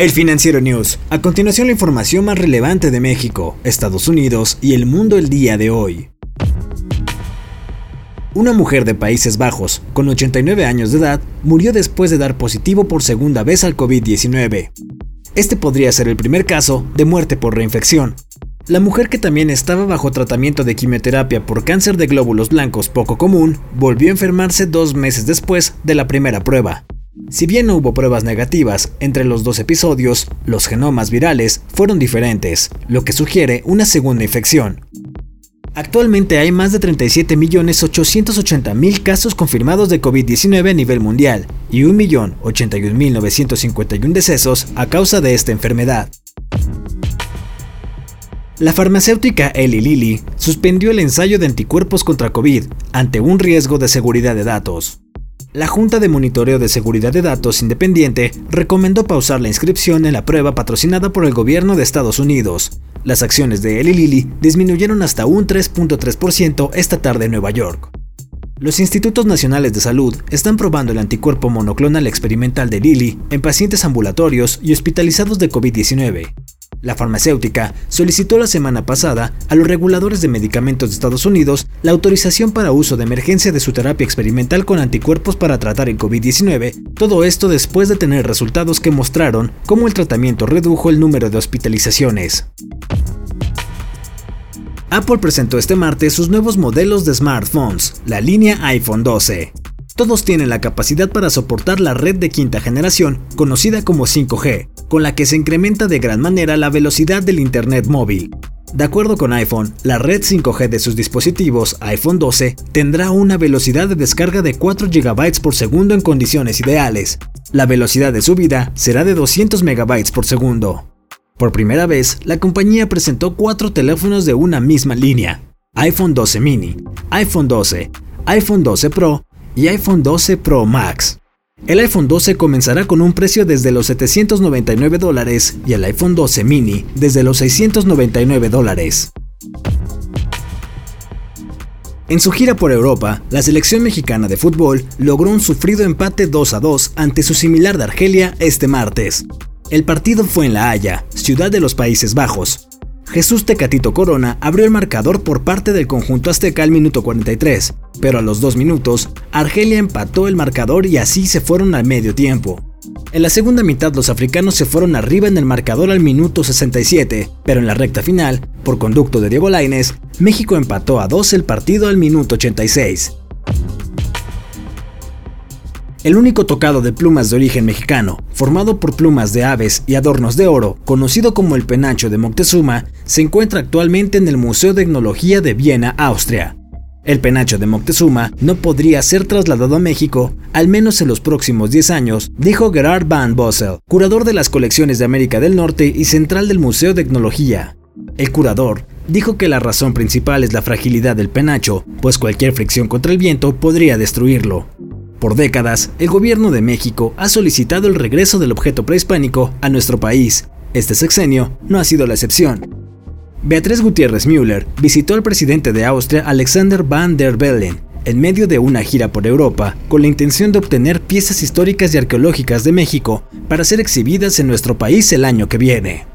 El Financiero News. A continuación la información más relevante de México, Estados Unidos y el mundo el día de hoy. Una mujer de Países Bajos, con 89 años de edad, murió después de dar positivo por segunda vez al COVID-19. Este podría ser el primer caso de muerte por reinfección. La mujer que también estaba bajo tratamiento de quimioterapia por cáncer de glóbulos blancos poco común, volvió a enfermarse dos meses después de la primera prueba. Si bien no hubo pruebas negativas entre los dos episodios, los genomas virales fueron diferentes, lo que sugiere una segunda infección. Actualmente hay más de 37.880.000 casos confirmados de COVID-19 a nivel mundial y 1.081.951 decesos a causa de esta enfermedad. La farmacéutica Eli Lilly suspendió el ensayo de anticuerpos contra COVID ante un riesgo de seguridad de datos. La Junta de Monitoreo de Seguridad de Datos Independiente recomendó pausar la inscripción en la prueba patrocinada por el gobierno de Estados Unidos. Las acciones de Eli Lilly disminuyeron hasta un 3.3% esta tarde en Nueva York. Los institutos nacionales de salud están probando el anticuerpo monoclonal experimental de Lilly en pacientes ambulatorios y hospitalizados de COVID-19. La farmacéutica solicitó la semana pasada a los reguladores de medicamentos de Estados Unidos la autorización para uso de emergencia de su terapia experimental con anticuerpos para tratar el COVID-19, todo esto después de tener resultados que mostraron cómo el tratamiento redujo el número de hospitalizaciones. Apple presentó este martes sus nuevos modelos de smartphones, la línea iPhone 12. Todos tienen la capacidad para soportar la red de quinta generación, conocida como 5G, con la que se incrementa de gran manera la velocidad del Internet móvil. De acuerdo con iPhone, la red 5G de sus dispositivos iPhone 12 tendrá una velocidad de descarga de 4 GB por segundo en condiciones ideales. La velocidad de subida será de 200 MB por segundo. Por primera vez, la compañía presentó cuatro teléfonos de una misma línea: iPhone 12 mini, iPhone 12, iPhone 12 Pro y iPhone 12 Pro Max. El iPhone 12 comenzará con un precio desde los 799 dólares y el iPhone 12 mini desde los 699 dólares. En su gira por Europa, la selección mexicana de fútbol logró un sufrido empate 2 a 2 ante su similar de Argelia este martes. El partido fue en La Haya, ciudad de los Países Bajos, Jesús Tecatito Corona abrió el marcador por parte del conjunto azteca al minuto 43, pero a los dos minutos, Argelia empató el marcador y así se fueron al medio tiempo. En la segunda mitad los africanos se fueron arriba en el marcador al minuto 67, pero en la recta final, por conducto de Diego Lainez, México empató a 2 el partido al minuto 86. El único tocado de plumas de origen mexicano, formado por plumas de aves y adornos de oro, conocido como el penacho de Moctezuma, se encuentra actualmente en el Museo de Etnología de Viena, Austria. El penacho de Moctezuma no podría ser trasladado a México, al menos en los próximos 10 años, dijo Gerard Van Bossel, curador de las colecciones de América del Norte y central del Museo de Etnología. El curador dijo que la razón principal es la fragilidad del penacho, pues cualquier fricción contra el viento podría destruirlo. Por décadas, el gobierno de México ha solicitado el regreso del objeto prehispánico a nuestro país. Este sexenio no ha sido la excepción. Beatriz Gutiérrez Müller visitó al presidente de Austria Alexander van der Bellen en medio de una gira por Europa con la intención de obtener piezas históricas y arqueológicas de México para ser exhibidas en nuestro país el año que viene.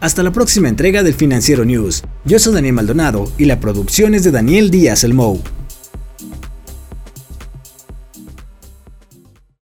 Hasta la próxima entrega del Financiero News. Yo soy Daniel Maldonado y la producción es de Daniel Díaz El Mou.